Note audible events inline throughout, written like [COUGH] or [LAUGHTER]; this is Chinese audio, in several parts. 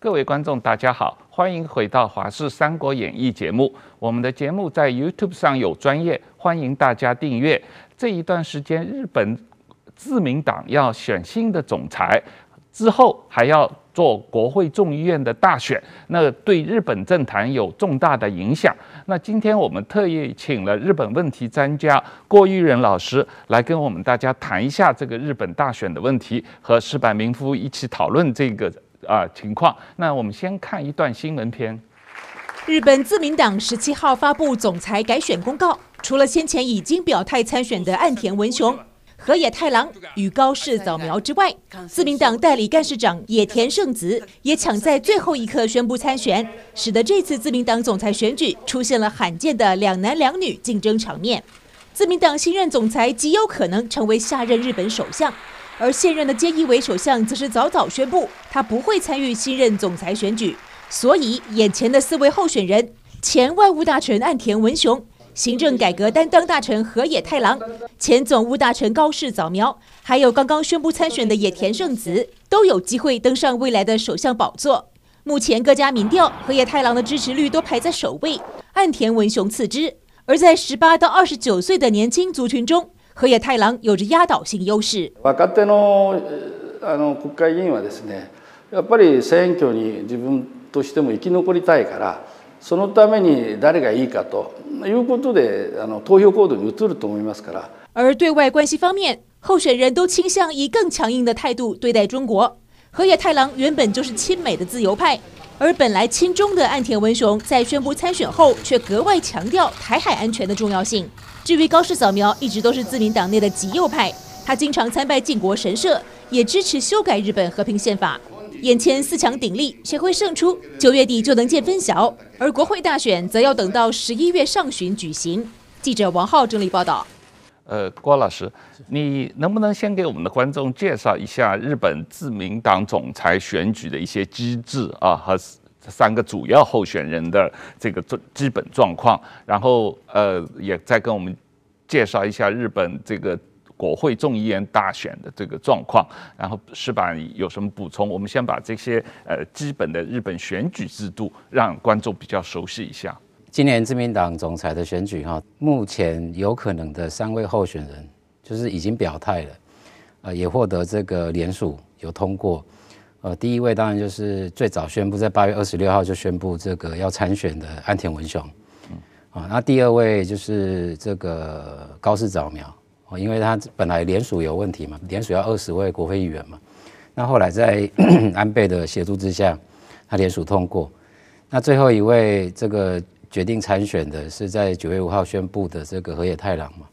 各位观众，大家好，欢迎回到《华视三国演义》节目。我们的节目在 YouTube 上有专业，欢迎大家订阅。这一段时间，日本自民党要选新的总裁，之后还要做国会众议院的大选，那对日本政坛有重大的影响。那今天我们特意请了日本问题专家郭玉仁老师来跟我们大家谈一下这个日本大选的问题，和石板明夫一起讨论这个。啊，情况。那我们先看一段新闻片。日本自民党十七号发布总裁改选公告，除了先前已经表态参选的岸田文雄、河野太郎与高市早苗之外，自民党代理干事长野田圣子也抢在最后一刻宣布参选，使得这次自民党总裁选举出现了罕见的两男两女竞争场面。自民党新任总裁极有可能成为下任日本首相。而现任的菅义伟首相则是早早宣布，他不会参与新任总裁选举。所以，眼前的四位候选人：前外务大臣岸田文雄、行政改革担当大臣河野太郎、前总务大臣高市早苗，还有刚刚宣布参选的野田圣子，都有机会登上未来的首相宝座。目前各家民调，河野太郎的支持率都排在首位，岸田文雄次之。而在十八到二十九岁的年轻族群中，河野太郎有着压倒性优势。若手のあの国会议员はですね、やっぱり选挙に自分としても生き残りたいから、そのために谁がいいかということであの投票行动に移ると思いますから。而对外关系方面，候选人都倾向以更强硬的态度对待中国。河野太郎原本就是亲美的自由派，而本来亲中的岸田文雄在宣布参选后，却格外强调台海安全的重要性。 至于高市早苗，一直都是自民党内的极右派，他经常参拜靖国神社，也支持修改日本和平宪法。眼前四强鼎立，谁会胜出？九月底就能见分晓。而国会大选则要等到十一月上旬举行。记者王浩整理报道。呃，郭老师，你能不能先给我们的观众介绍一下日本自民党总裁选举的一些机制啊和？三个主要候选人的这个基基本状况，然后呃，也再跟我们介绍一下日本这个国会众议院大选的这个状况，然后矢板有什么补充？我们先把这些呃基本的日本选举制度让观众比较熟悉一下。今年自民党总裁的选举哈，目前有可能的三位候选人就是已经表态了，呃，也获得这个联署有通过。呃，第一位当然就是最早宣布在八月二十六号就宣布这个要参选的岸田文雄，嗯，啊，那第二位就是这个高市早苗，哦，因为他本来联署有问题嘛，联署要二十位国会议员嘛，那后来在 [COUGHS] 安倍的协助之下，他联署通过。那最后一位这个决定参选的是在九月五号宣布的这个河野太郎嘛，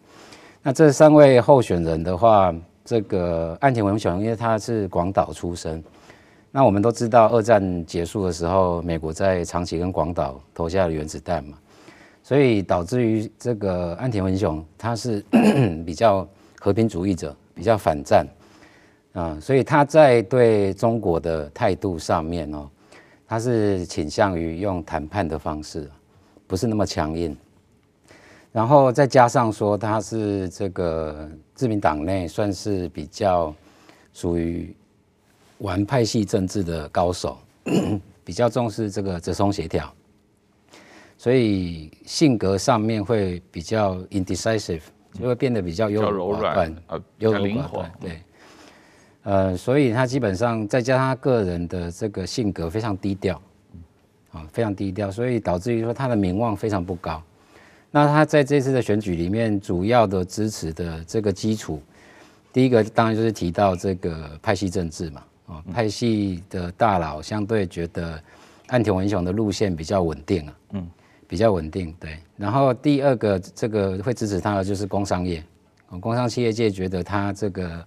那这三位候选人的话，这个岸田文雄因为他是广岛出生。那我们都知道，二战结束的时候，美国在长崎跟广岛投下了原子弹嘛，所以导致于这个岸田文雄他是 [COUGHS] 比较和平主义者，比较反战啊，所以他在对中国的态度上面哦，他是倾向于用谈判的方式，不是那么强硬。然后再加上说他是这个自民党内算是比较属于。玩派系政治的高手，[CLEARS THROAT] 比较重视这个折冲协调，所以性格上面会比较 indecisive，就会变得比较优柔寡断，优柔寡断。对，呃，所以他基本上再加上他个人的这个性格非常低调，啊，非常低调，所以导致于说他的名望非常不高。那他在这次的选举里面，主要的支持的这个基础，第一个当然就是提到这个派系政治嘛。哦，派系的大佬相对觉得岸田文雄的路线比较稳定啊，嗯，比较稳定，对。然后第二个这个会支持他的就是工商业，工商企业界觉得他这个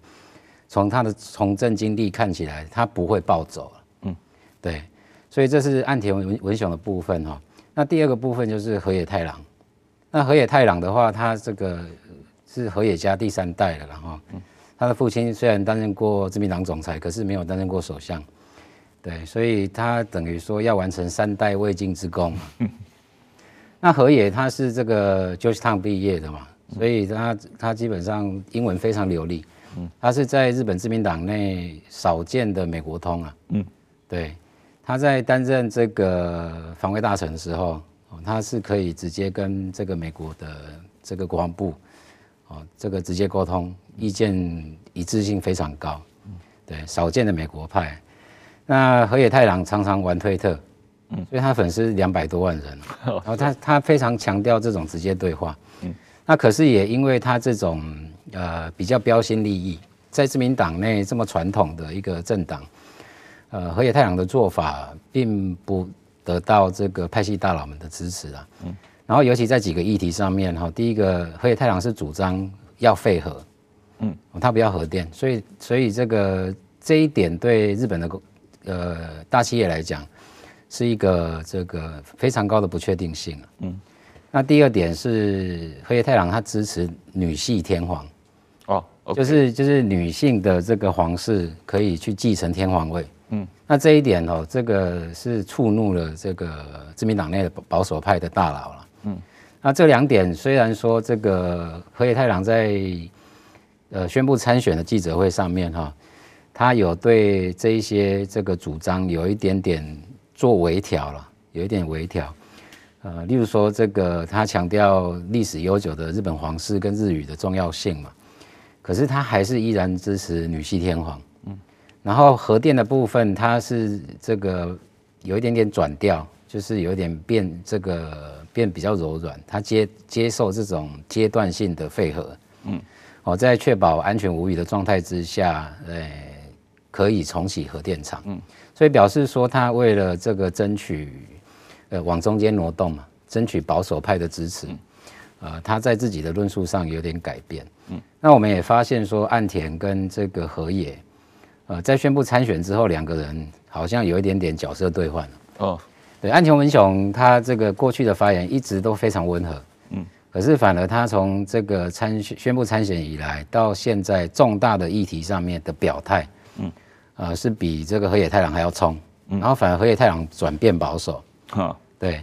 从他的从政经历看起来，他不会暴走，嗯，对。所以这是岸田文文雄的部分哈。那第二个部分就是河野太郎，那河野太郎的话，他这个是河野家第三代了，然后。嗯他的父亲虽然担任过自民党总裁，可是没有担任过首相，对，所以他等于说要完成三代未竟之功。[LAUGHS] 那河野他是这个 Georgetown 毕业的嘛，所以他他基本上英文非常流利，他是在日本自民党内少见的美国通啊，嗯，对，他在担任这个防卫大臣的时候，他是可以直接跟这个美国的这个国防部，哦，这个直接沟通，意见一致性非常高，对，少见的美国派。那河野太郎常常玩推特，嗯所以他粉丝两百多万人，然后他他非常强调这种直接对话，嗯那可是也因为他这种呃比较标新立异，在自民党内这么传统的一个政党。呃，河野太郎的做法并不得到这个派系大佬们的支持啊。嗯。然后，尤其在几个议题上面哈，第一个，河野太郎是主张要废核，嗯，他不要核电，所以，所以这个这一点对日本的呃大企业来讲，是一个这个非常高的不确定性啊。嗯。那第二点是河野太郎他支持女系天皇，哦，okay. 就是就是女性的这个皇室可以去继承天皇位。嗯，那这一点哦，这个是触怒了这个自民党内的保守派的大佬了。嗯，那这两点虽然说这个河野太郎在呃宣布参选的记者会上面哈，他有对这一些这个主张有一点点做微调了，有一点微调。呃，例如说这个他强调历史悠久的日本皇室跟日语的重要性嘛，可是他还是依然支持女系天皇。嗯然后核电的部分，它是这个有一点点转调，就是有点变这个变比较柔软，他接接受这种阶段性的废核，嗯，哦，在确保安全无虞的状态之下，呃，可以重启核电厂，嗯，所以表示说他为了这个争取，呃，往中间挪动嘛，争取保守派的支持，呃，他在自己的论述上有点改变，嗯，那我们也发现说岸田跟这个河野。呃，在宣布参选之后，两个人好像有一点点角色兑换了。哦，对，岸田文雄他这个过去的发言一直都非常温和，嗯，可是反而他从这个参宣布参选以来，到现在重大的议题上面的表态，嗯，呃，是比这个河野太郎还要冲，嗯，然后反而河野太郎转变保守，哈，对，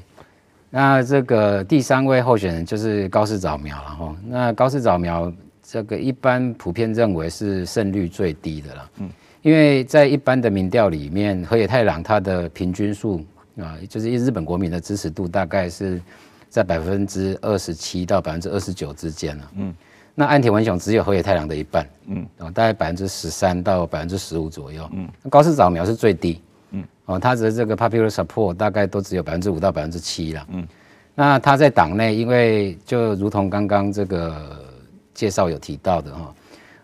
那这个第三位候选人就是高市早苗了哈，那高市早苗这个一般普遍认为是胜率最低的了，嗯。因为在一般的民调里面，河野太郎他的平均数啊，就是日本国民的支持度大概是在百分之二十七到百分之二十九之间了。嗯，那岸田文雄只有河野太郎的一半，嗯，大概百分之十三到百分之十五左右。嗯，高市早苗是最低，嗯，哦，他的这个 popular support 大概都只有百分之五到百分之七了。嗯，那他在党内，因为就如同刚刚这个介绍有提到的哈。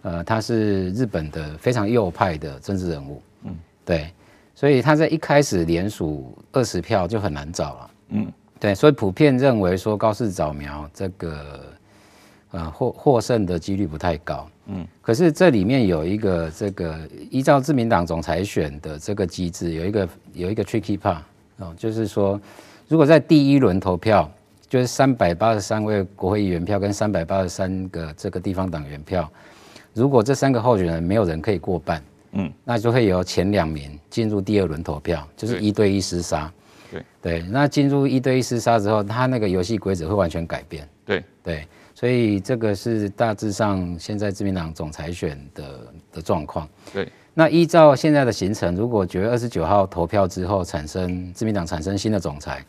呃，他是日本的非常右派的政治人物，嗯，对，所以他在一开始连署二十票就很难找了，嗯，对，所以普遍认为说高市早苗这个呃获获胜的几率不太高，嗯，可是这里面有一个这个依照自民党总裁选的这个机制，有一个有一个 tricky part 哦，就是说如果在第一轮投票，就是三百八十三位国会议员票跟三百八十三个这个地方党员票。如果这三个候选人没有人可以过半，嗯，那就会由前两名进入第二轮投票，就是一对一厮杀。对对，那进入一对一厮杀之后，他那个游戏规则会完全改变。对对，所以这个是大致上现在自民党总裁选的的状况。对，那依照现在的行程，如果九月二十九号投票之后产生自民党产生新的总裁。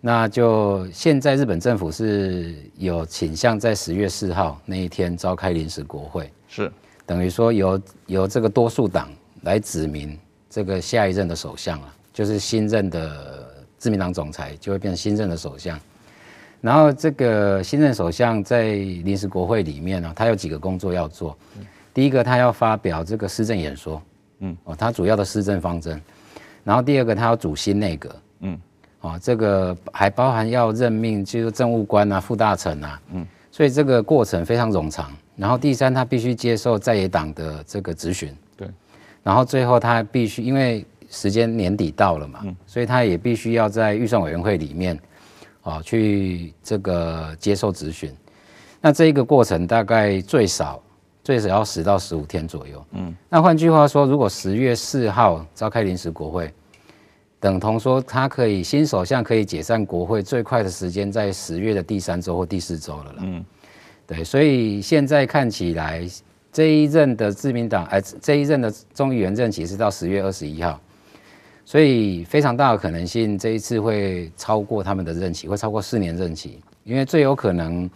那就现在日本政府是有倾向在十月四号那一天召开临时国会，是等于说由由这个多数党来指明这个下一任的首相了，就是新任的自民党总裁就会变成新任的首相。然后这个新任首相在临时国会里面呢，他有几个工作要做。第一个，他要发表这个施政演说，嗯，哦，他主要的施政方针。然后第二个，他要组新内阁，嗯。哦，这个还包含要任命，就是政务官啊、副大臣啊，嗯，所以这个过程非常冗长。然后第三，他必须接受在野党的这个质询，对。然后最后他必须，因为时间年底到了嘛，嗯，所以他也必须要在预算委员会里面，哦，去这个接受质询。那这一个过程大概最少最少要十到十五天左右，嗯。那换句话说，如果十月四号召开临时国会。等同说，他可以新首相可以解散国会最快的时间在十月的第三周或第四周了啦。嗯，对，所以现在看起来这一任的自民党，哎，这一任的众议员任期是到十月二十一号，所以非常大的可能性，这一次会超过他们的任期，会超过四年任期，因为最有可能，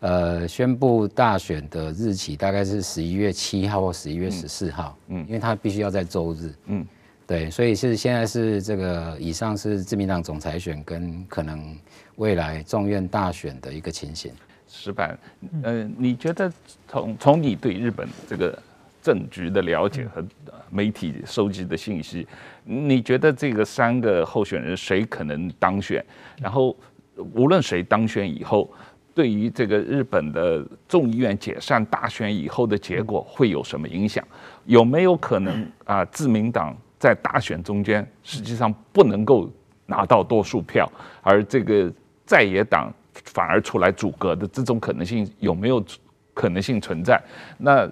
呃，宣布大选的日期大概是十一月七号或十一月十四号，嗯，因为他必须要在周日，嗯，对，所以是现在是这个以上是自民党总裁选跟可能未来众院大选的一个情形。石板，呃，你觉得从从你对日本这个政局的了解和媒体收集的信息，你觉得这个三个候选人谁可能当选？然后无论谁当选以后，对于这个日本的众议院解散大选以后的结果会有什么影响？有没有可能啊，自民党在大选中间实际上不能够拿到多数票，而这个在野党反而出来阻隔的这种可能性有没有可能性存在？那？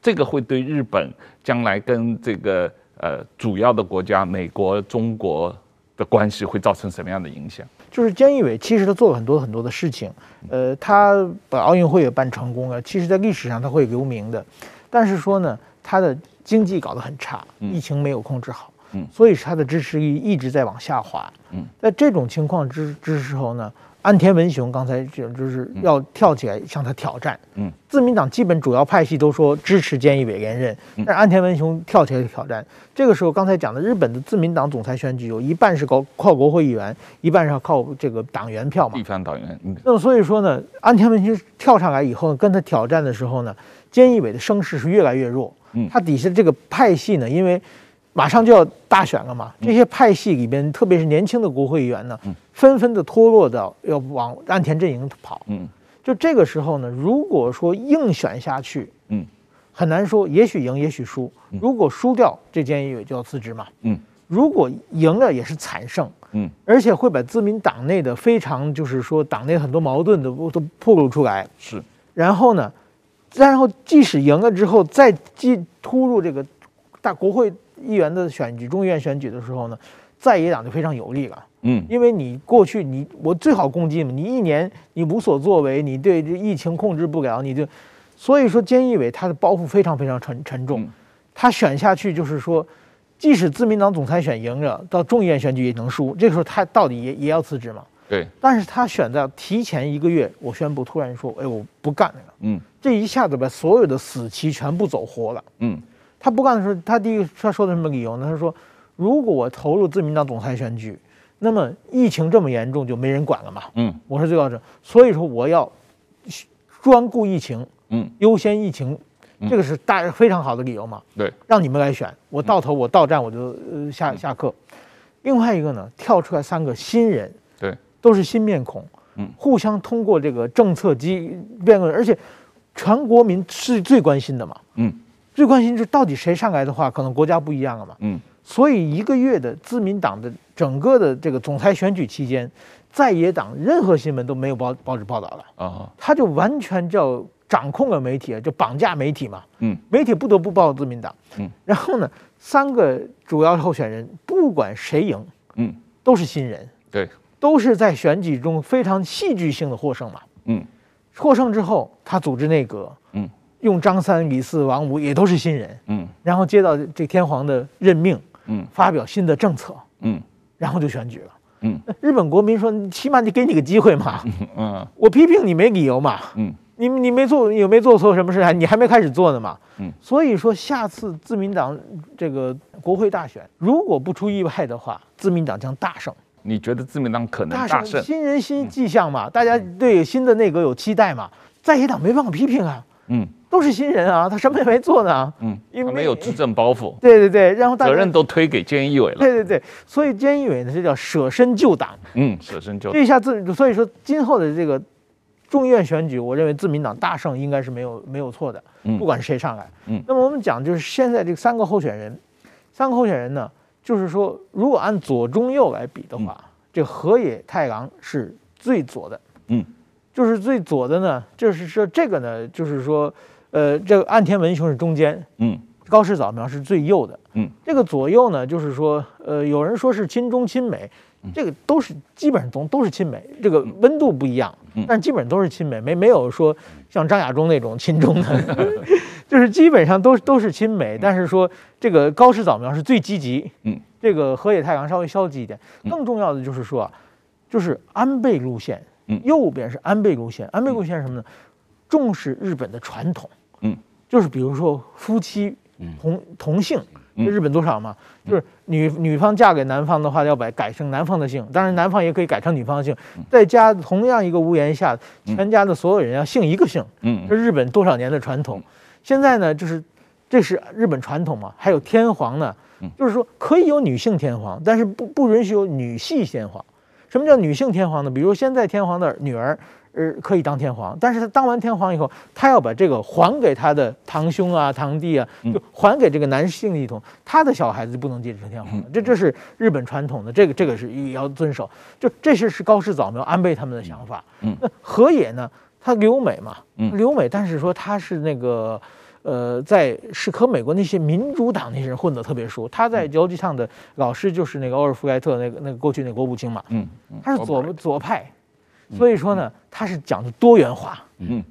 这个会对日本将来跟这个呃主要的国家美国、中国的关系会造成什么样的影响？就是菅义伟其实他做了很多很多的事情，呃，他把奥运会也办成功了，其实在历史上他会留名的。但是说呢，他的经济搞得很差，疫情没有控制好，嗯，所以他的支持率一直在往下滑。嗯，在这种情况之之时候呢。岸田文雄刚才就就是要跳起来向他挑战，嗯，自民党基本主要派系都说支持菅义伟连任，但是安田文雄跳起来挑战。这个时候，刚才讲的日本的自民党总裁选举有一半是靠靠国会议员，一半是要靠这个党员票嘛，地方党员。嗯那么所以说呢，安田文雄跳上来以后跟他挑战的时候呢，菅义伟的声势是越来越弱，嗯，他底下这个派系呢，因为。马上就要大选了嘛，这些派系里边，特别是年轻的国会议员呢，纷纷的脱落到要往岸田阵营跑。嗯，就这个时候呢，如果说硬选下去，嗯，很难说，也许赢，也许输。如果输掉，这菅义伟就要辞职嘛。嗯，如果赢了，也是惨胜。嗯，而且会把自民党内的非常就是说党内很多矛盾都都暴露出来。是，然后呢，然后即使赢了之后，再进突入这个大国会。议员的选举，众议院选举的时候呢，在野党就非常有利了。嗯，因为你过去你我最好攻击嘛，你一年你无所作为，你对这疫情控制不了，你就所以说菅义伟他的包袱非常非常沉沉重。他选下去就是说，即使自民党总裁选赢了，到众议院选举也能输。这个时候他到底也也要辞职嘛？对。但是他选择提前一个月，我宣布突然说，哎，我不干了。嗯，这一下子把所有的死棋全部走活了。嗯。他不干的时候，他第一个他说的什么理由呢？他说：“如果我投入自民党总裁选举，那么疫情这么严重，就没人管了嘛。嗯，我是最高者，所以说我要专顾疫情，嗯，优先疫情，这个是大非常好的理由嘛。对，让你们来选，我到头我到站我就呃下下课。另外一个呢，跳出来三个新人，对，都是新面孔，嗯，互相通过这个政策机辩论，而且全国民是最关心的嘛，嗯。”最关心就是到底谁上来的话，可能国家不一样了嘛。嗯，所以一个月的自民党的整个的这个总裁选举期间，在野党任何新闻都没有报报纸报道了啊，他就完全叫掌控了媒体，就绑架媒体嘛。嗯，媒体不得不报自民党。嗯，然后呢，三个主要候选人不管谁赢，嗯，都是新人。对，都是在选举中非常戏剧性的获胜嘛。嗯，获胜之后，他组织内阁。嗯。用张三、李四、王五也都是新人，嗯，然后接到这天皇的任命，嗯，发表新的政策，嗯，然后就选举了，嗯，日本国民说，起码你给你个机会嘛，[LAUGHS] 嗯，我批评你没理由嘛，嗯，你你没做，有没做错什么事啊你还没开始做呢嘛，嗯，所以说下次自民党这个国会大选，如果不出意外的话，自民党将大胜。你觉得自民党可能大胜？大胜，新人新迹象嘛，大家对新的内阁有期待嘛，在野党没办法批评啊，嗯。都是新人啊，他什么也没做呢。嗯，因为没有执政包袱。对对对，然后责任都推给菅义伟了。对对对，所以菅义伟呢，这叫舍身救党。嗯，舍身救党。这一下自，所以说今后的这个众议院选举，我认为自民党大胜应该是没有没有错的。嗯，不管是谁上来。嗯，那么我们讲就是现在这三个候选人，三个候选人呢，就是说如果按左中右来比的话，嗯、这河野太郎是最左的。嗯，就是最左的呢，就是说这个呢，就是说。呃，这个岸田文雄是中间，嗯，高市早苗是最右的，嗯，这个左右呢，就是说，呃，有人说是亲中亲美，这个都是基本上都都是亲美，这个温度不一样，但基本上都是亲美，没没有说像张亚中那种亲中的，[LAUGHS] 就是基本上都都是亲美，但是说这个高市早苗是最积极，嗯，这个河野太郎稍微消极一点。更重要的就是说啊，就是安倍路线，右边是安倍路线。安倍路线是什么呢？重视日本的传统，嗯，就是比如说夫妻同同姓。日本多少嘛？就是女女方嫁给男方的话，要把改成男方的姓，当然男方也可以改成女方的姓。在家同样一个屋檐下，全家的所有人要姓一个姓。嗯，这日本多少年的传统。现在呢，就是这是日本传统嘛。还有天皇呢，就是说可以有女性天皇，但是不不允许有女系天皇。什么叫女性天皇呢？比如现在天皇的女儿。呃，可以当天皇，但是他当完天皇以后，他要把这个还给他的堂兄啊、堂弟啊，就还给这个男性系统，他的小孩子就不能继承天皇了。这这是日本传统的，这个这个是也要遵守。就这些是高市早苗、安倍他们的想法。嗯那河野呢？他留美嘛，留美，但是说他是那个，呃，在是和美国那些民主党那些人混得特别熟。他在游击上的老师就是那个奥尔夫盖特，那个那个过去那个国务卿嘛，嗯，他是左左派。所以说呢，他是讲的多元化，嗯，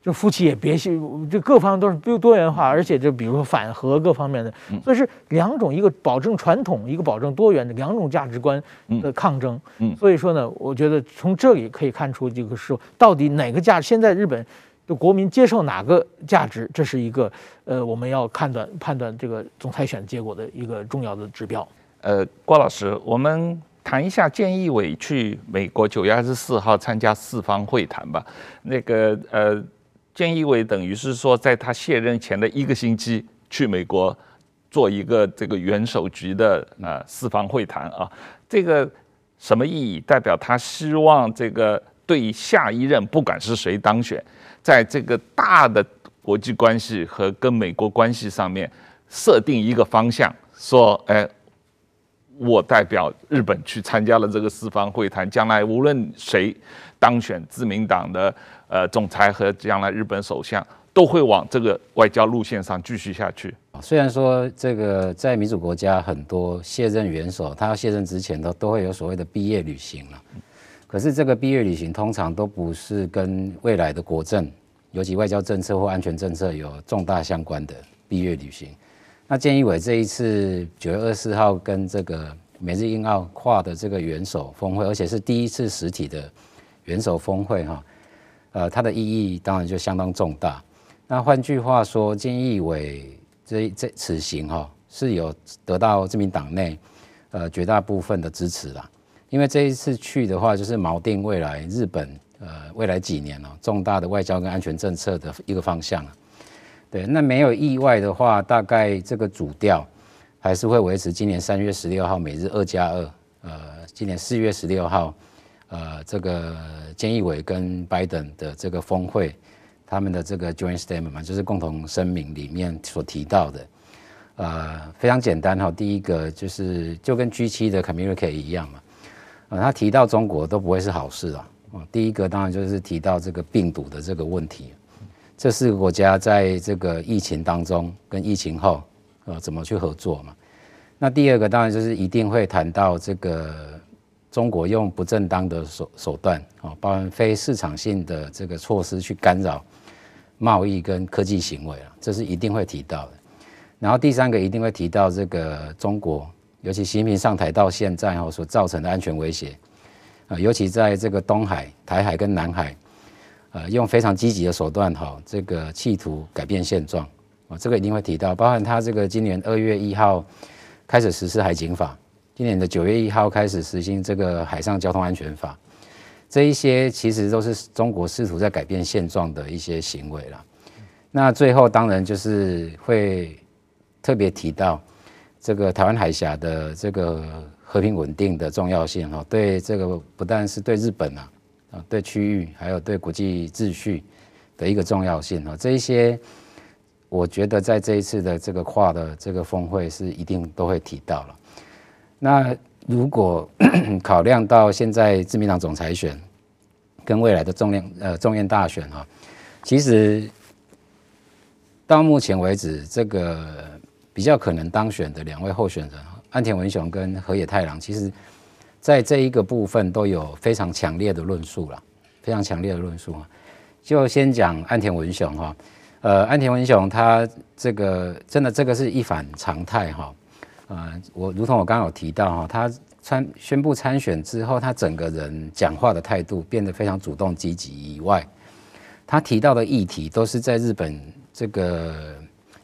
就夫妻也别去，这各方都是多元化，而且就比如说反核各方面的，所以是两种，一个保证传统，一个保证多元的两种价值观的抗争。嗯，所以说呢，我觉得从这里可以看出，这个是到底哪个价，现在日本的国民接受哪个价值，这是一个呃我们要判断判断这个总裁选结果的一个重要的指标。呃，郭老师，我们。谈一下菅义伟去美国九月二十四号参加四方会谈吧。那个呃，菅义伟等于是说，在他卸任前的一个星期去美国做一个这个元首级的呃四方会谈啊。这个什么意义？代表他希望这个对下一任不管是谁当选，在这个大的国际关系和跟美国关系上面设定一个方向，说哎。我代表日本去参加了这个四方会谈，将来无论谁当选自民党的呃总裁和将来日本首相，都会往这个外交路线上继续下去。虽然说这个在民主国家很多卸任元首，他要卸任之前都都会有所谓的毕业旅行了，可是这个毕业旅行通常都不是跟未来的国政，尤其外交政策或安全政策有重大相关的毕业旅行。那建义委这一次九月二十四号跟这个美日印澳跨的这个元首峰会，而且是第一次实体的元首峰会哈，呃，它的意义当然就相当重大。那换句话说，建义委这这此行哈是有得到自民党内呃绝大部分的支持啦，因为这一次去的话，就是锚定未来日本呃未来几年哦重大的外交跟安全政策的一个方向。对，那没有意外的话，大概这个主调还是会维持今年三月十六号每日二加二，呃，今年四月十六号，呃，这个菅义伟跟拜登的这个峰会，他们的这个 joint statement 嘛，就是共同声明里面所提到的，呃，非常简单哈，第一个就是就跟 G 七的 communicate 一样嘛，呃，他提到中国都不会是好事啊，第一个当然就是提到这个病毒的这个问题。这四个国家在这个疫情当中跟疫情后，呃，怎么去合作嘛？那第二个当然就是一定会谈到这个中国用不正当的手手段，啊，包含非市场性的这个措施去干扰贸易跟科技行为啊，这是一定会提到的。然后第三个一定会提到这个中国，尤其习近平上台到现在哈所造成的安全威胁，啊，尤其在这个东海、台海跟南海。呃，用非常积极的手段哈，这个企图改变现状啊，这个一定会提到，包含他这个今年二月一号开始实施海警法，今年的九月一号开始实行这个海上交通安全法，这一些其实都是中国试图在改变现状的一些行为了。那最后当然就是会特别提到这个台湾海峡的这个和平稳定的重要性哈，对这个不但是对日本啊。啊对区域还有对国际秩序的一个重要性啊，这一些我觉得在这一次的这个跨的这个峰会是一定都会提到了。那如果 [COUGHS] 考量到现在自民党总裁选跟未来的重量呃众院大选啊，其实到目前为止，这个比较可能当选的两位候选人安田文雄跟河野太郎，其实。在这一个部分都有非常强烈的论述了，非常强烈的论述啊。就先讲岸田文雄哈，呃，岸田文雄他这个真的这个是一反常态哈。呃，我如同我刚刚有提到哈，他参宣布参选之后，他整个人讲话的态度变得非常主动积极以外，他提到的议题都是在日本这个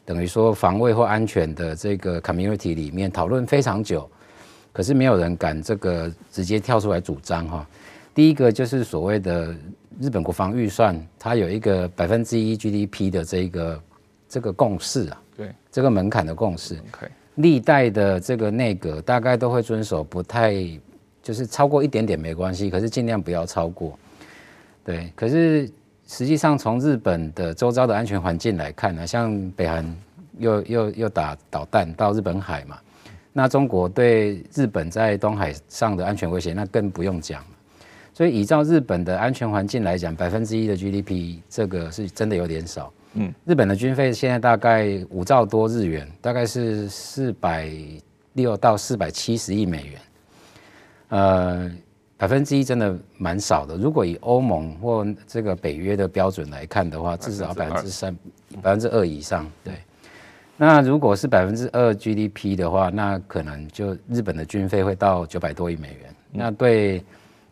等于说防卫或安全的这个 community 里面讨论非常久，可是没有人敢这个直接跳出来主张哈。第一个就是所谓的日本国防预算，它有一个百分之一 GDP 的这个这个共识啊，对，这个门槛的共识。历代的这个内阁大概都会遵守，不太就是超过一点点没关系，可是尽量不要超过。对，可是实际上从日本的周遭的安全环境来看呢，像北韩又又又打导弹到日本海嘛，那中国对日本在东海上的安全威胁那更不用讲。所以依照日本的安全环境来讲，百分之一的 GDP 这个是真的有点少。嗯，日本的军费现在大概五兆多日元，大概是四百六到四百七十亿美元。呃，百分之一真的蛮少的。如果以欧盟或这个北约的标准来看的话，至少百分之三、百分之二以上。对。那如果是百分之二 GDP 的话，那可能就日本的军费会到九百多亿美元。嗯。那对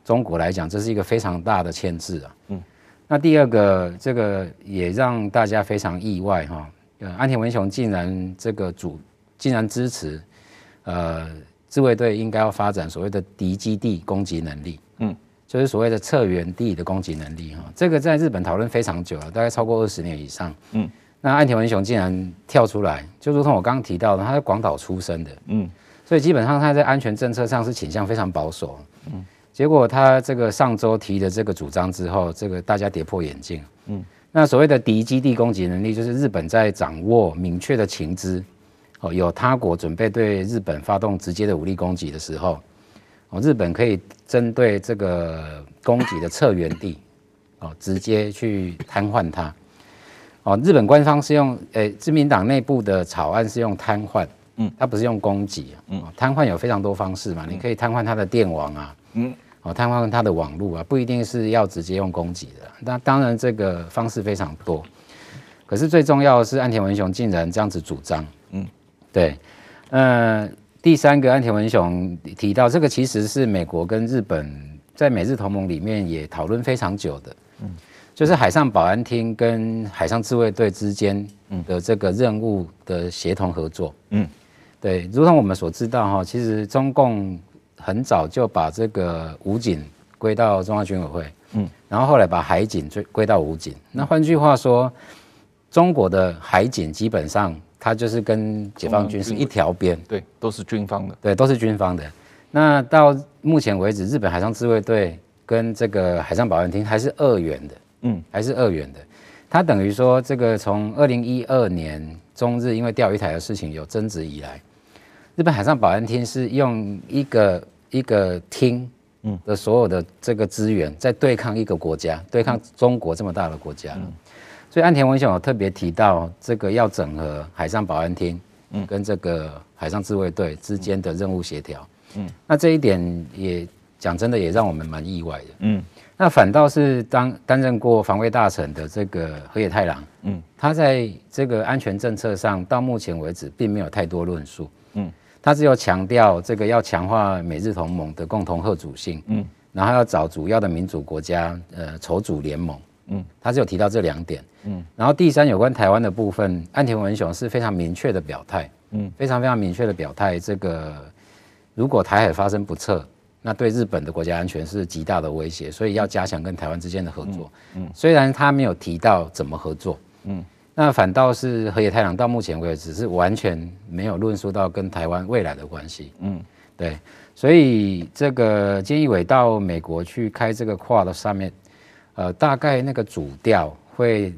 中国来讲，这是一个非常大的牵制啊。嗯。那第二个，这个也让大家非常意外哈，安田文雄竟然这个主竟然支持，呃，自卫队应该要发展所谓的敌基地攻击能力，嗯，就是所谓的策源地的攻击能力哈，这个在日本讨论非常久了，大概超过二十年以上，嗯，那岸田文雄竟然跳出来，就如同我刚刚提到的，他在广岛出生的，嗯，所以基本上他在安全政策上是倾向非常保守，嗯。结果他这个上周提的这个主张之后，这个大家跌破眼镜。嗯，那所谓的敌基地攻击能力，就是日本在掌握明确的情资，哦，有他国准备对日本发动直接的武力攻击的时候，哦，日本可以针对这个攻击的策源地，哦，直接去瘫痪它。哦，日本官方是用，诶，自民党内部的草案是用瘫痪，嗯，它不是用攻击，嗯，瘫痪有非常多方式嘛，你可以瘫痪它的电网啊。嗯，哦，瘫痪它的网络啊，不一定是要直接用攻击的，那当然这个方式非常多，可是最重要的是岸田文雄竟然这样子主张，嗯，对，呃，第三个岸田文雄提到这个其实是美国跟日本在美日同盟里面也讨论非常久的，嗯，就是海上保安厅跟海上自卫队之间的这个任务的协同合作，嗯，对，如同我们所知道哈，其实中共。很早就把这个武警归到中央军委会，嗯，然后后来把海警归归到武警。那换句话说，中国的海警基本上它就是跟解放军是一条边，对，都是军方的，对，都是军方的。那到目前为止，日本海上自卫队跟这个海上保安厅还是二元的，嗯，还是二元的。它等于说，这个从二零一二年中日因为钓鱼台的事情有争执以来，日本海上保安厅是用一个。一个厅的所有的这个资源在对抗一个国家，对抗中国这么大的国家，所以安田文雄有特别提到这个要整合海上保安厅，跟这个海上自卫队之间的任务协调，嗯。那这一点也讲真的也让我们蛮意外的，嗯，那反倒是当担任过防卫大臣的这个河野太郎，嗯，他在这个安全政策上到目前为止并没有太多论述，嗯。他只有强调这个要强化美日同盟的共同贺主性，嗯，然后要找主要的民主国家，呃，筹组联盟，嗯，他只有提到这两点，嗯，然后第三有关台湾的部分，岸田文雄是非常明确的表态，嗯，非常非常明确的表态，这个如果台海发生不测，那对日本的国家安全是极大的威胁，所以要加强跟台湾之间的合作，嗯，虽然他没有提到怎么合作，嗯。那反倒是河野太郎到目前为止是完全没有论述到跟台湾未来的关系。嗯，对，所以这个菅义伟到美国去开这个 Quad Summit，呃，大概那个主调会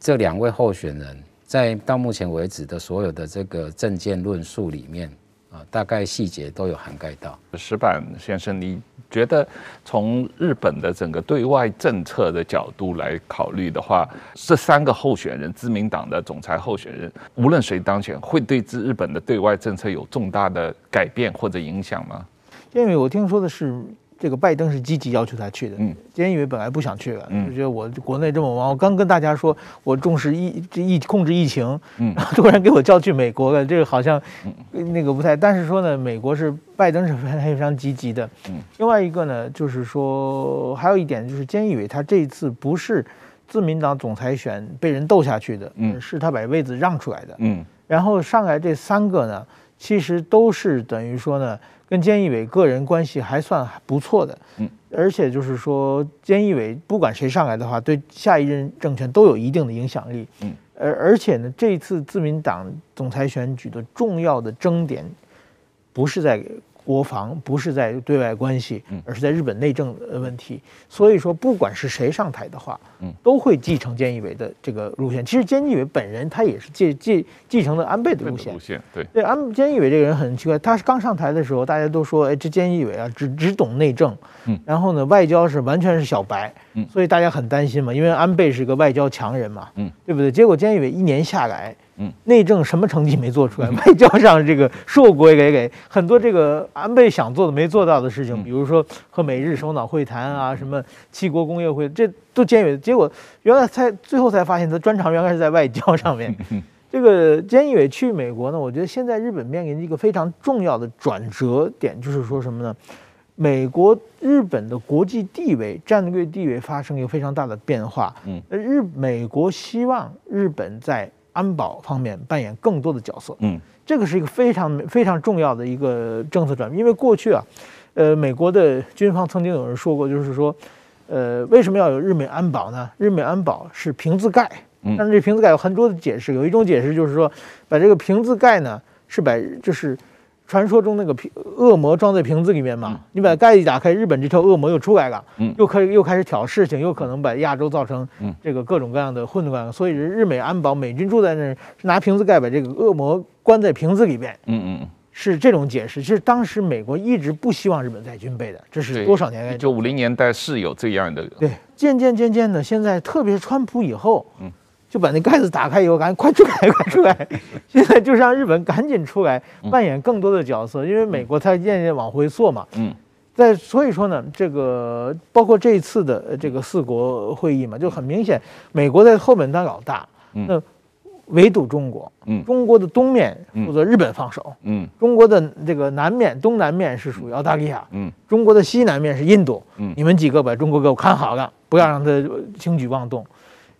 这两位候选人在到目前为止的所有的这个政见论述里面。大概细节都有涵盖到。石板先生，你觉得从日本的整个对外政策的角度来考虑的话，这三个候选人，自民党的总裁候选人，无论谁当选，会对日本的对外政策有重大的改变或者影响吗？因为我听说的是，这个拜登是积极要求他去的，嗯，菅义伟本来不想去的，嗯，就觉得我国内这么忙，我刚跟大家说我重视疫疫控制疫情，嗯，然后突然给我叫去美国了，这个好像那个不太，但是说呢，美国是拜登是非常非常积极的，嗯，另外一个呢，就是说还有一点就是菅义伟他这一次不是自民党总裁选被人斗下去的，嗯，是他把位子让出来的，嗯，然后上来这三个呢，其实都是等于说呢。跟菅义伟个人关系还算不错的，嗯，而且就是说，菅义伟不管谁上来的话，对下一任政权都有一定的影响力，嗯，而而且呢，这一次自民党总裁选举的重要的争点，不是在。国防不是在对外关系，而是在日本内政的问题。所以说，不管是谁上台的话，都会继承菅义伟的这个路线。其实菅义伟本人他也是继继继承了安倍的路线。路线对对，安菅义伟这个人很奇怪，他是刚上台的时候，大家都说，哎，这菅义伟啊，只只懂内政，然后呢，外交是完全是小白，所以大家很担心嘛，因为安倍是个外交强人嘛，对不对？结果菅义伟一年下来。嗯，内政什么成绩没做出来？外交上这个硕果也给给很多这个安倍想做的没做到的事情，比如说和美日首脑会谈啊，什么七国工业会，这都菅义伟。结果原来才最后才发现，他专长原来是在外交上面。[LAUGHS] 这个菅义伟去美国呢，我觉得现在日本面临一个非常重要的转折点，就是说什么呢？美国日本的国际地位、战略地位发生一个非常大的变化。嗯，日美国希望日本在安保方面扮演更多的角色，嗯，这个是一个非常非常重要的一个政策转变。因为过去啊，呃，美国的军方曾经有人说过，就是说，呃，为什么要有日美安保呢？日美安保是瓶子盖，但是这瓶子盖有很多的解释，有一种解释就是说，把这个瓶子盖呢是把就是。传说中那个瓶恶魔装在瓶子里面嘛，你把盖一打开，日本这条恶魔又出来了，又可以又开始挑事情，又可能把亚洲造成这个各种各样的混乱。所以日美安保，美军住在那儿，是拿瓶子盖把这个恶魔关在瓶子里边。嗯嗯，是这种解释。其实当时美国一直不希望日本在军备的，这是多少年来？就五零年代是有这样的。对，渐渐渐渐的，现在特别是川普以后，嗯。就把那盖子打开以后，赶紧快出来，快出来！[LAUGHS] 现在就是让日本赶紧出来扮演更多的角色，因为美国它渐渐往回缩嘛。嗯，在所以说呢，这个包括这一次的这个四国会议嘛，就很明显，美国在后面当老大，那围堵中国。嗯，中国的东面负责日本放手。嗯，中国的这个南面东南面是属于澳大利亚。嗯，中国的西南面是印度。嗯，你们几个把中国给我看好了，不要让他轻举妄动。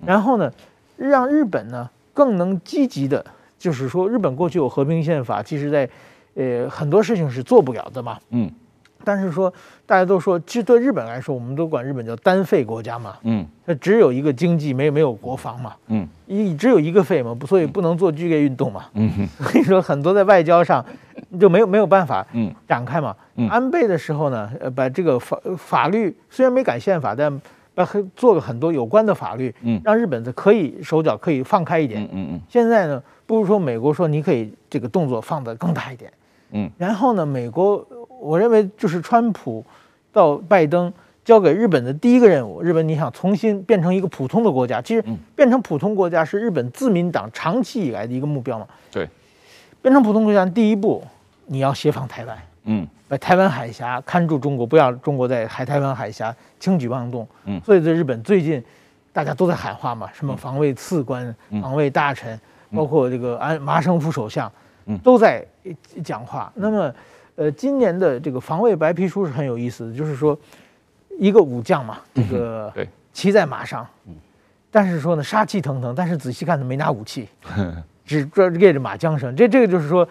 然后呢？让日本呢更能积极的，就是说，日本过去有和平宪法，其实在，呃，很多事情是做不了的嘛。嗯。但是说，大家都说，其实对日本来说，我们都管日本叫单废国家嘛。嗯。它只有一个经济，没有没有国防嘛。嗯。一只有一个废嘛，所以不能做剧烈运动嘛。嗯哼。[LAUGHS] 所以说，很多在外交上就没有没有办法展开嘛。嗯。安倍的时候呢，呃，把这个法法律虽然没改宪法，但。做了很多有关的法律，嗯，让日本的可以手脚可以放开一点，嗯嗯嗯。现在呢，不如说美国说你可以这个动作放得更大一点，嗯。然后呢，美国我认为就是川普到拜登交给日本的第一个任务，日本你想重新变成一个普通的国家，其实变成普通国家是日本自民党长期以来的一个目标嘛。对，变成普通国家第一步，你要协防台湾。嗯，把台湾海峡看住中国，不要中国在海台湾海峡轻举妄动。嗯，所以在日本最近，大家都在喊话嘛，什么防卫次官、嗯、防卫大臣，嗯、包括这个安麻生副首相，嗯，都在讲话。那么，呃，今年的这个防卫白皮书是很有意思的，就是说，一个武将嘛，这个 [LAUGHS] 骑在马上，嗯，但是说呢杀气腾腾，但是仔细看他没拿武器，[LAUGHS] 只抓猎着马缰绳。这这个就是说。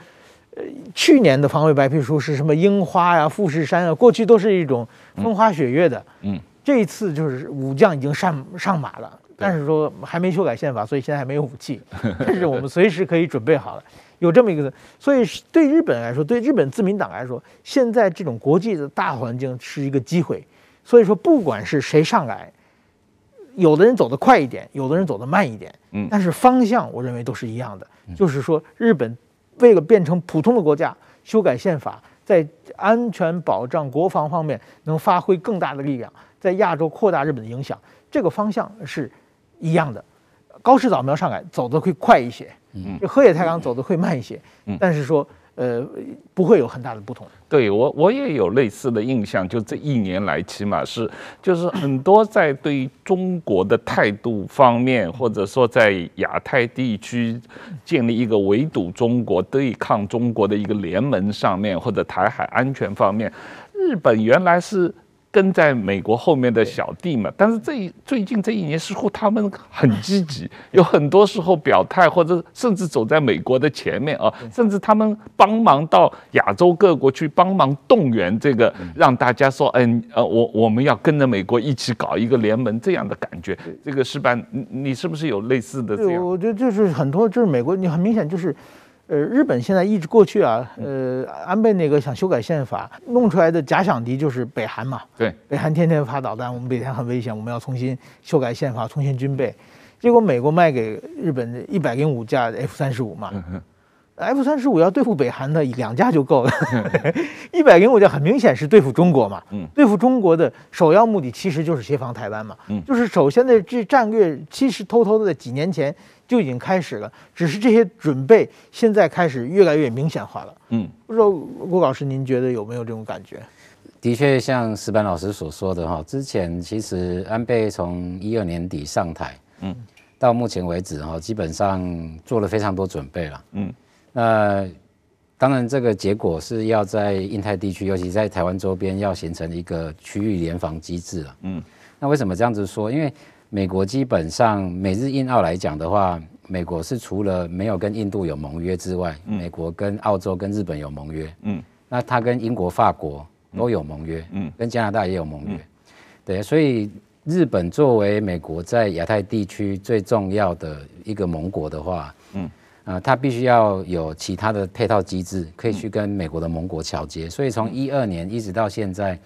去年的防卫白皮书是什么樱花呀、富士山啊，过去都是一种风花雪月的。嗯，这一次就是武将已经上上马了，但是说还没修改宪法，所以现在还没有武器，[LAUGHS] 但是我们随时可以准备好了。有这么一个，所以对日本来说，对日本自民党来说，现在这种国际的大环境是一个机会。所以说，不管是谁上来，有的人走得快一点，有的人走得慢一点，嗯，但是方向我认为都是一样的，就是说日本。为了变成普通的国家，修改宪法，在安全保障、国防方面能发挥更大的力量，在亚洲扩大日本的影响，这个方向是一样的。高市早苗上来走得会快一些，嗯，河野太郎走得会慢一些，嗯，但是说呃，不会有很大的不同。对我，我也有类似的印象，就这一年来，起码是就是很多在对中国的态度方面，或者说在亚太地区建立一个围堵中国、对抗中国的一个联盟上面，或者台海安全方面，日本原来是。跟在美国后面的小弟们，但是这一最近这一年，似乎他们很 [LAUGHS] 积极，有很多时候表态，或者甚至走在美国的前面啊，甚至他们帮忙到亚洲各国去帮忙动员这个，让大家说，嗯，呃，我我们要跟着美国一起搞一个联盟这样的感觉。这个石板，你你是不是有类似的这样？我觉得就是很多，就是美国，你很明显就是。呃，日本现在一直过去啊，呃，安倍那个想修改宪法弄出来的假想敌就是北韩嘛。对，[LAUGHS] 北韩天天发导弹，我们北韩很危险，我们要重新修改宪法，重新军备。结果美国卖给日本一百零五架 F 三十五嘛。嗯 F 三十五要对付北韩的两架就够了，一百零五架很明显是对付中国嘛，嗯对付中国的首要目的其实就是协防台湾嘛，嗯就是首先的这战略其实偷偷的在几年前就已经开始了，只是这些准备现在开始越来越明显化了。嗯，不知道郭老师您觉得有没有这种感觉？的确，像石板老师所说的哈，之前其实安倍从一二年底上台，嗯，到目前为止哈，基本上做了非常多准备了，嗯。那当然，这个结果是要在印太地区，尤其在台湾周边，要形成一个区域联防机制了。嗯，那为什么这样子说？因为美国基本上美日印澳来讲的话，美国是除了没有跟印度有盟约之外，美国跟澳洲跟日本有盟约。嗯，那它跟英国、法国都有盟约。嗯，跟加拿大也有盟约。对，所以日本作为美国在亚太地区最重要的一个盟国的话，嗯。啊，它必须要有其他的配套机制，可以去跟美国的盟国桥接。所以从一二年一直到现在，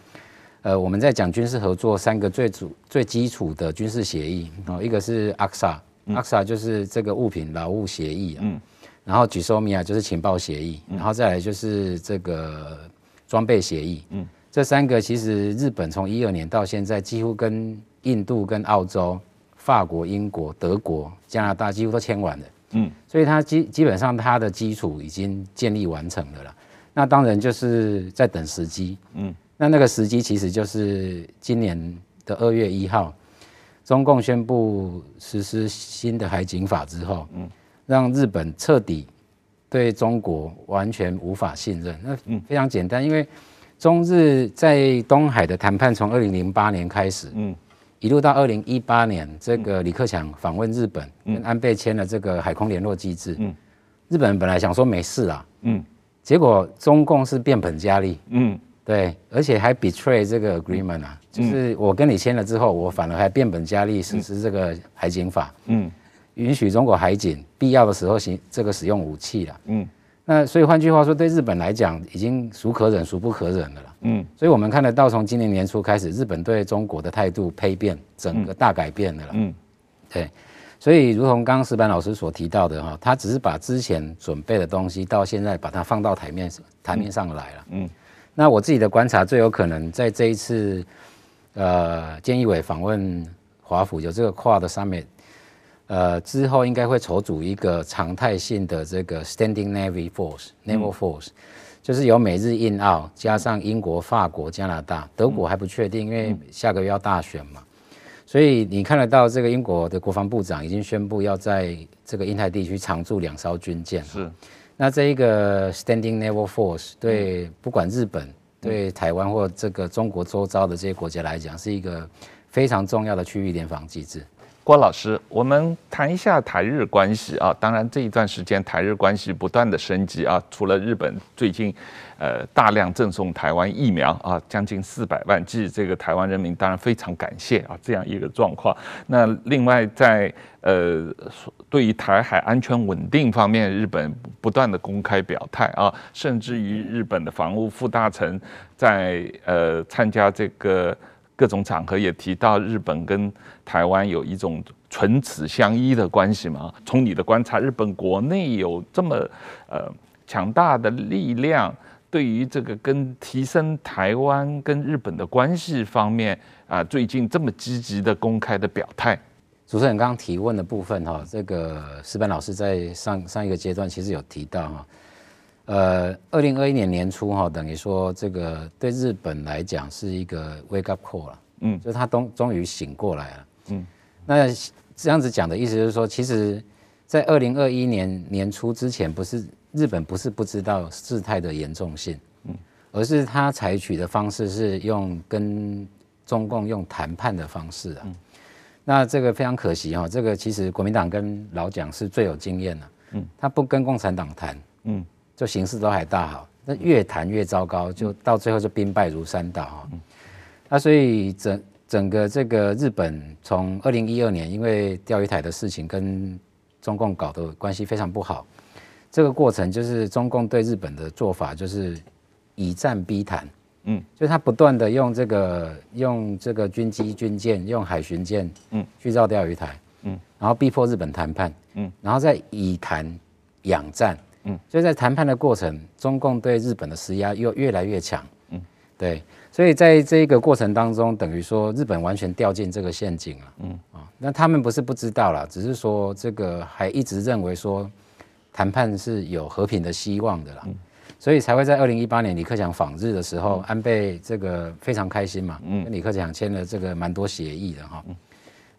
呃，我们在讲军事合作三个最主最基础的军事协议哦，一个是 AXA，AXA 就是这个物品劳务协议，嗯，然后 GSOMIA 就是情报协议，然后再来就是这个装备协议，嗯，这三个其实日本从一二年到现在，几乎跟印度、跟澳洲、法国、英国、德国、加拿大几乎都签完了。嗯，所以它基基本上它的基础已经建立完成了了，那当然就是在等时机。嗯，那那个时机其实就是今年的二月一号，中共宣布实施新的海警法之后，嗯，让日本彻底对中国完全无法信任。那非常简单，因为中日在东海的谈判从二零零八年开始，嗯。一路到二零一八年，这个李克强访问日本，跟安倍签了这个海空联络机制。嗯，日本人本来想说没事啊，嗯，结果中共是变本加厉，嗯，对，而且还 betray 这个 agreement 啊，就是我跟你签了之后，我反而还变本加厉实施这个海警法，嗯，允许中国海警必要的时候行这个使用武器了，嗯。那所以换句话说，对日本来讲，已经孰可忍孰不可忍的了。嗯，所以我们看得到，从今年年初开始，日本对中国的态度丕变，整个大改变的了。嗯，对，所以如同刚刚石板老师所提到的哈，他只是把之前准备的东西，到现在把它放到台面台面上来了。嗯，那我自己的观察，最有可能在这一次，呃，菅义伟访问华府有这个跨的 summit。呃，之后应该会筹组一个常态性的这个 Standing Navy Force，Naval Force，就是由美日印澳加上英国、法国、加拿大、德国还不确定，因为下个月要大选嘛。所以你看得到这个英国的国防部长已经宣布要在这个印太地区常驻两艘军舰。是。那这一个 Standing Naval Force 对不管日本、对台湾或这个中国周遭的这些国家来讲，是一个非常重要的区域联防机制。郭老师，我们谈一下台日关系啊。当然，这一段时间台日关系不断的升级啊。除了日本最近，呃，大量赠送台湾疫苗啊，将近四百万剂，这个台湾人民当然非常感谢啊。这样一个状况。那另外在呃，对于台海安全稳定方面，日本不断的公开表态啊，甚至于日本的防务副大臣在呃参加这个。各种场合也提到日本跟台湾有一种唇齿相依的关系嘛？从你的观察，日本国内有这么呃强大的力量，对于这个跟提升台湾跟日本的关系方面啊，最近这么积极的公开的表态。主持人刚刚提问的部分哈，这个石板老师在上上一个阶段其实有提到哈，呃，二零二一年年初哈，等于说这个对日本来讲是一个 wake up call 了，嗯，就是他终终于醒过来了，嗯，那这样子讲的意思就是说，其实，在二零二一年年初之前，不是日本不是不知道事态的严重性，嗯，而是他采取的方式是用跟中共用谈判的方式啊，嗯，那这个非常可惜哈，这个其实国民党跟老蒋是最有经验的，嗯，他不跟共产党谈，嗯。就形势都还大好，那越谈越糟糕，就到最后就兵败如山倒哈。那所以整整个这个日本从二零一二年因为钓鱼台的事情跟中共搞的关系非常不好，这个过程就是中共对日本的做法就是以战逼谈，嗯，就是他不断的用这个用这个军机军舰用海巡舰，嗯，去绕钓鱼台，嗯，然后逼迫日本谈判，嗯，然后再以谈养战。嗯，所以在谈判的过程，中共对日本的施压又越来越强。嗯，对，所以在这个过程当中，等于说日本完全掉进这个陷阱了。嗯啊，那他们不是不知道啦，只是说这个还一直认为说谈判是有和平的希望的啦。嗯，所以才会在二零一八年李克强访日的时候，安倍这个非常开心嘛，嗯，跟李克强签了这个蛮多协议的哈。嗯，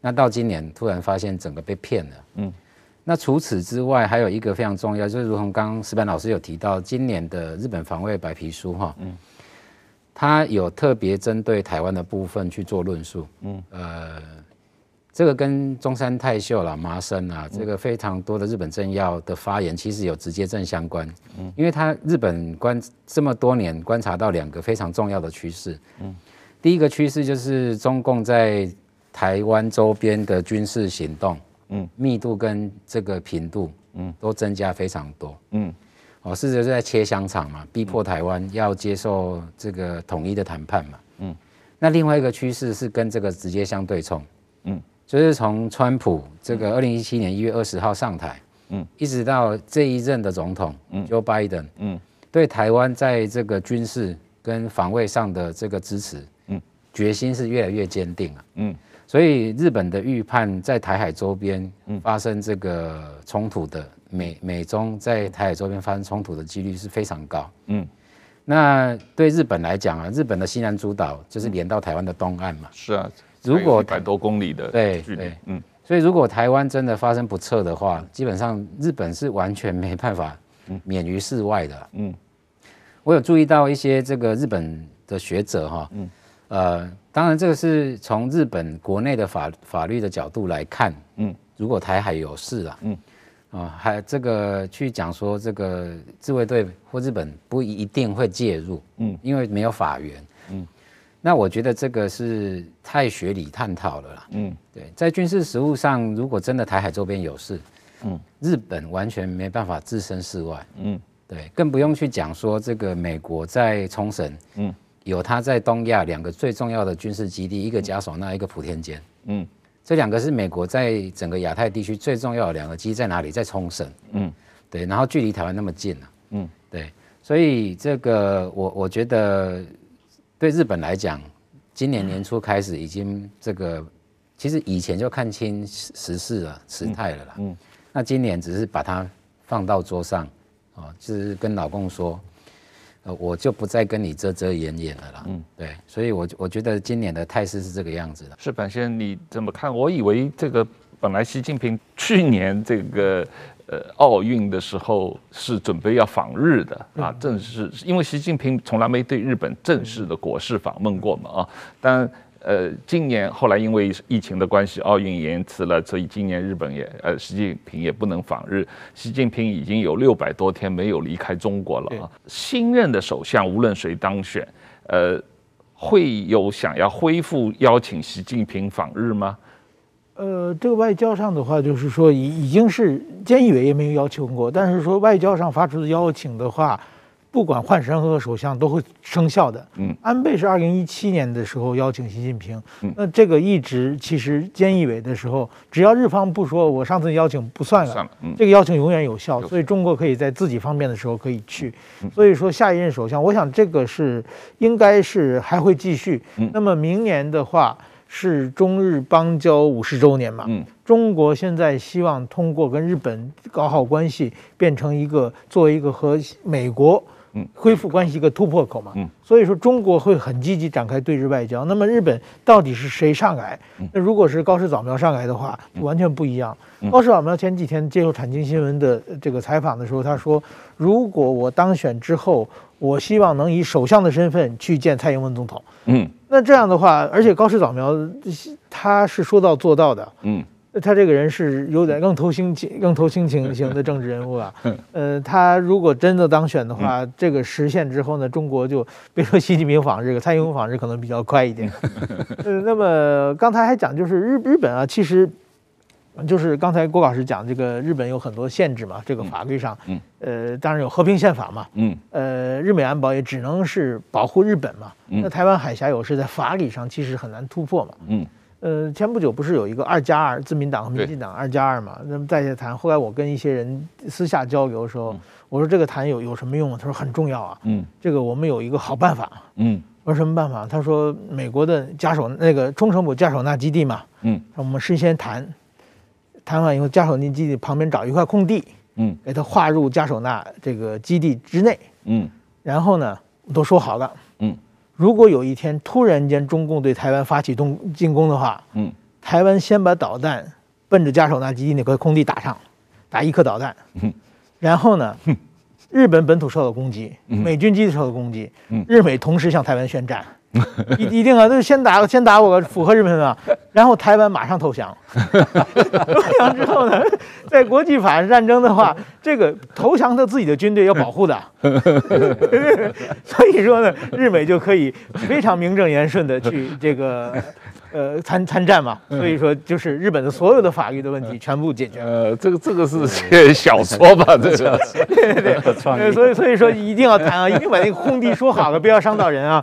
那到今年突然发现整个被骗了。嗯。那除此之外，还有一个非常重要，就是如同刚刚石板老师有提到，今年的日本防卫白皮书哈，嗯，他有特别针对台湾的部分去做论述，嗯，呃，这个跟中山泰秀啦、麻生啊，这个非常多的日本政要的发言，其实有直接正相关，嗯，因为他日本观这么多年观察到两个非常重要的趋势，嗯，第一个趋势就是中共在台湾周边的军事行动。嗯，密度跟这个频度，嗯，都增加非常多，嗯，哦，事实是在切香肠嘛，逼迫台湾要接受这个统一的谈判嘛，嗯，那另外一个趋势是跟这个直接相对冲，嗯，就是从川普这个二零一七年一月二十号上台，嗯，一直到这一任的总统，嗯，Joe Biden，嗯，对台湾在这个军事跟防卫上的这个支持，嗯，决心是越来越坚定了，嗯。所以日本的预判在台海周边发生这个冲突的美美中在台海周边发生冲突的几率是非常高。嗯，那对日本来讲啊，日本的西南诸岛就是连到台湾的东岸嘛。是啊，如果一百多公里的对对，嗯，所以如果台湾真的发生不测的话，基本上日本是完全没办法免于事外的。嗯，我有注意到一些这个日本的学者哈，嗯。呃，当然，这个是从日本国内的法法律的角度来看，嗯，如果台海有事啊，嗯，啊，还这个去讲说这个自卫队或日本不一定会介入，嗯，因为没有法源，嗯，那我觉得这个是太学理探讨了啦，嗯，对，在军事实务上，如果真的台海周边有事，嗯，日本完全没办法置身事外，嗯，对，更不用去讲说这个美国在冲绳，嗯。有他在东亚两个最重要的军事基地，一个加索纳，一个普天间。嗯，这两个是美国在整个亚太地区最重要的两个基地，在哪里？在冲绳。嗯，对，然后距离台湾那么近啊。嗯，对，所以这个我我觉得对日本来讲，今年年初开始已经这个其实以前就看清时事了时态了啦。嗯，那今年只是把它放到桌上，啊，就是跟老公说。呃，我就不再跟你遮遮掩掩了啦。嗯，对，所以我，我我觉得今年的态势是这个样子的。是板先生，你怎么看？我以为这个本来习近平去年这个呃奥运的时候是准备要访日的啊，正式，因为习近平从来没对日本正式的国事访问过嘛啊，但。呃，今年后来因为疫情的关系，奥运延迟了，所以今年日本也呃，习近平也不能访日。习近平已经有六百多天没有离开中国了啊。新任的首相无论谁当选，呃，会有想要恢复邀请习近平访日吗？呃，这个外交上的话，就是说已已经是菅义伟也没有要求过，但是说外交上发出的邀请的话。不管换谁和首相都会生效的。嗯，安倍是二零一七年的时候邀请习近平，嗯，那这个一直其实菅义伟的时候，只要日方不说我上次邀请不算了，算了，嗯，这个邀请永远有效，所以中国可以在自己方便的时候可以去。所以说下一任首相，我想这个是应该是还会继续。那么明年的话，是中日邦交五十周年嘛，嗯，中国现在希望通过跟日本搞好关系，变成一个作为一个和美国。嗯，恢复关系一个突破口嘛，嗯，所以说中国会很积极展开对日外交。那么日本到底是谁上来？那如果是高市早苗上来的话，完全不一样。高市早苗前几天接受产经新闻的这个采访的时候，他说：“如果我当选之后，我希望能以首相的身份去见蔡英文总统。”嗯，那这样的话，而且高市早苗他是说到做到的。嗯。他这个人是有点更投心情、更投心情型的政治人物啊。呃，他如果真的当选的话，这个实现之后呢，中国就别说习近平访日，蔡英文访日可能比较快一点。呃，那么刚才还讲就是日日本啊，其实就是刚才郭老师讲这个日本有很多限制嘛，这个法律上，呃，当然有和平宪法嘛，嗯，呃，日美安保也只能是保护日本嘛，那台湾海峡有事在法理上其实很难突破嘛，嗯。呃，前不久不是有一个二加二，自民党和民进党二加二嘛？那么在下谈，后来我跟一些人私下交流的时候，我说这个谈有有什么用？他说很重要啊。嗯，这个我们有一个好办法。嗯，我说什么办法？他说美国的加手那个冲绳浦嘉手纳基地嘛。嗯，我们事先谈，谈完以后，加手纳基地旁边找一块空地，嗯，给它划入加手纳这个基地之内。嗯，然后呢，都说好了。嗯。如果有一天突然间中共对台湾发起动进攻的话，嗯，台湾先把导弹奔着嘉手纳基地那块空地打上，打一颗导弹，嗯，然后呢，日本本土受到攻击，美军基地受到攻击，日美同时向台湾宣战。一一定啊，就先打先打我，符合日本啊，然后台湾马上投降。投降之后呢，在国际法战争的话，这个投降的自己的军队要保护的。[LAUGHS] 所以说呢，日美就可以非常名正言顺的去这个。呃，参参战嘛，所以说就是日本的所有的法律的问题全部解决。呃，这个这个是写小说吧？这个 [LAUGHS] 对对对，所以所以说一定要谈啊，一定把那个空地说好了，不要伤到人啊。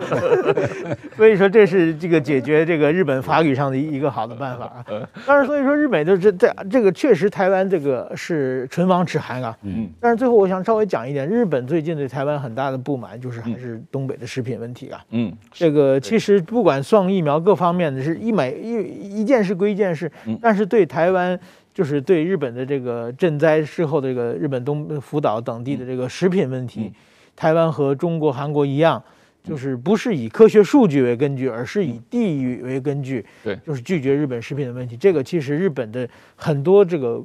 [LAUGHS] 所以说这是这个解决这个日本法律上的一个好的办法啊。当然，所以说日本就是这这个确实台湾这个是唇亡齿寒啊。嗯。但是最后我想稍微讲一点，日本最近对台湾很大的不满就是还是东北的食品问题啊。嗯。这个其实不管送疫苗各方面的是。一买一一件事归一件事，但是对台湾，就是对日本的这个赈灾事后的这个日本东福岛等地的这个食品问题，台湾和中国、韩国一样，就是不是以科学数据为根据，而是以地域为根据，对，就是拒绝日本食品的问题。这个其实日本的很多这个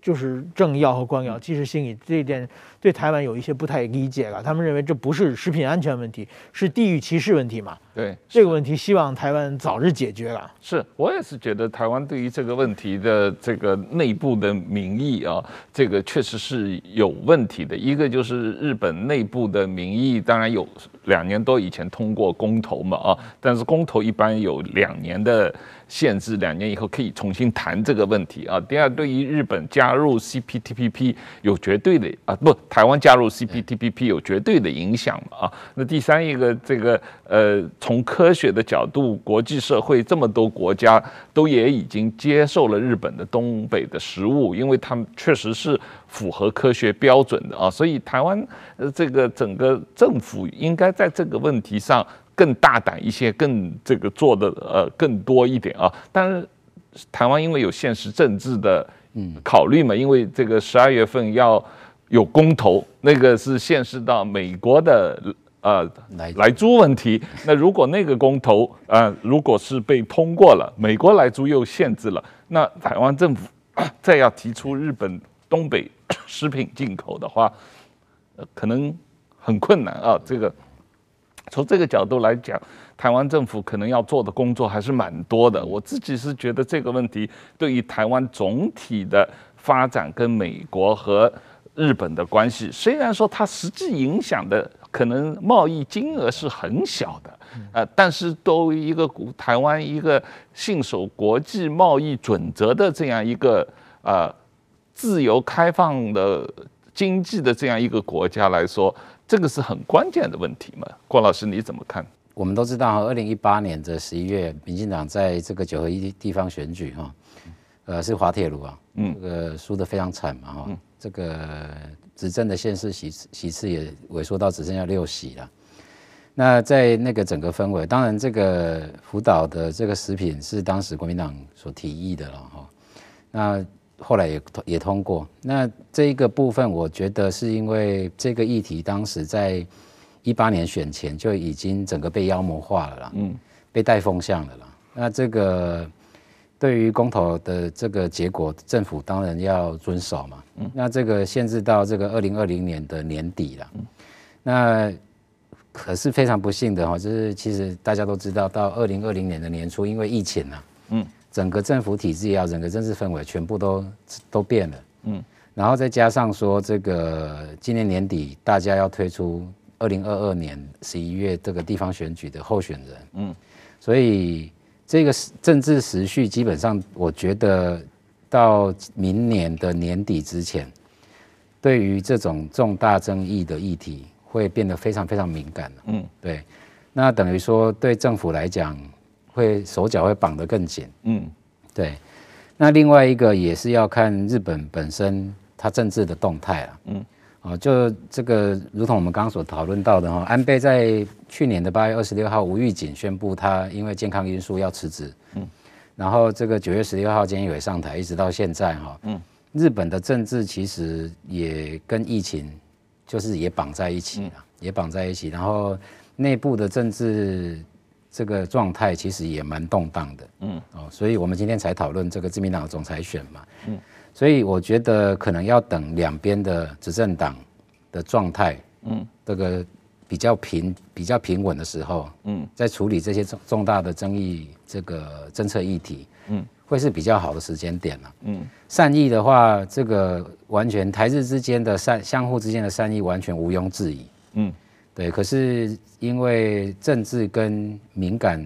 就是政要和官僚，其实心里这一点。对台湾有一些不太理解了，他们认为这不是食品安全问题，是地域歧视问题嘛？对，这个问题希望台湾早日解决了。是我也是觉得台湾对于这个问题的这个内部的民意啊，这个确实是有问题的。一个就是日本内部的民意，当然有两年多以前通过公投嘛啊，但是公投一般有两年的限制，两年以后可以重新谈这个问题啊。第二，对于日本加入 CPTPP 有绝对的啊不。台湾加入 CPTPP 有绝对的影响嘛？啊，那第三一个，这个呃，从科学的角度，国际社会这么多国家都也已经接受了日本的东北的食物，因为他们确实是符合科学标准的啊，所以台湾呃这个整个政府应该在这个问题上更大胆一些，更这个做的呃更多一点啊。但是台湾因为有现实政治的嗯考虑嘛，因为这个十二月份要。有公投，那个是现实到美国的呃来租问题。那如果那个公投呃如果是被通过了，美国来租又限制了，那台湾政府再要提出日本东北食品进口的话，呃，可能很困难啊。这个从这个角度来讲，台湾政府可能要做的工作还是蛮多的。我自己是觉得这个问题对于台湾总体的发展跟美国和日本的关系虽然说它实际影响的可能贸易金额是很小的，呃，但是作为一个台湾一个信守国际贸易准则的这样一个呃自由开放的经济的这样一个国家来说，这个是很关键的问题嘛？郭老师你怎么看？我们都知道，二零一八年的十一月，民进党在这个九合一地方选举哈，呃，是滑铁卢啊，嗯，这个输得非常惨嘛哈。这个执政的县市席席次也萎缩到只剩下六席了。那在那个整个氛围，当然这个福岛的这个食品是当时国民党所提议的了哈。那后来也也通过。那这一个部分，我觉得是因为这个议题当时在一八年选前就已经整个被妖魔化了啦，嗯，被带风向了啦。那这个对于公投的这个结果，政府当然要遵守嘛。嗯，那这个限制到这个二零二零年的年底了。嗯，那可是非常不幸的哈，就是其实大家都知道，到二零二零年的年初，因为疫情啊，嗯，整个政府体制也好，整个政治氛围全部都都变了。嗯，然后再加上说这个今年年底大家要推出二零二二年十一月这个地方选举的候选人。嗯，所以。这个政治时序基本上，我觉得到明年的年底之前，对于这种重大争议的议题，会变得非常非常敏感。嗯，对。那等于说，对政府来讲，会手脚会绑得更紧。嗯，对。那另外一个也是要看日本本身它政治的动态了。嗯。哦，就这个，如同我们刚刚所讨论到的哈，安倍在去年的八月二十六号无预警宣布他因为健康因素要辞职，嗯，然后这个九月十六号菅义伟上台，一直到现在哈，嗯，日本的政治其实也跟疫情就是也绑在一起了，也绑在一起，然后内部的政治这个状态其实也蛮动荡的，嗯，哦，所以我们今天才讨论这个自民党的总裁选嘛，嗯。所以我觉得可能要等两边的执政党的状态，嗯，这个比较平、比较平稳的时候，嗯，在处理这些重重大的争议这个政策议题，嗯，会是比较好的时间点了，嗯，善意的话，这个完全台日之间的善相互之间的善意完全毋庸置疑，嗯，对。可是因为政治跟敏感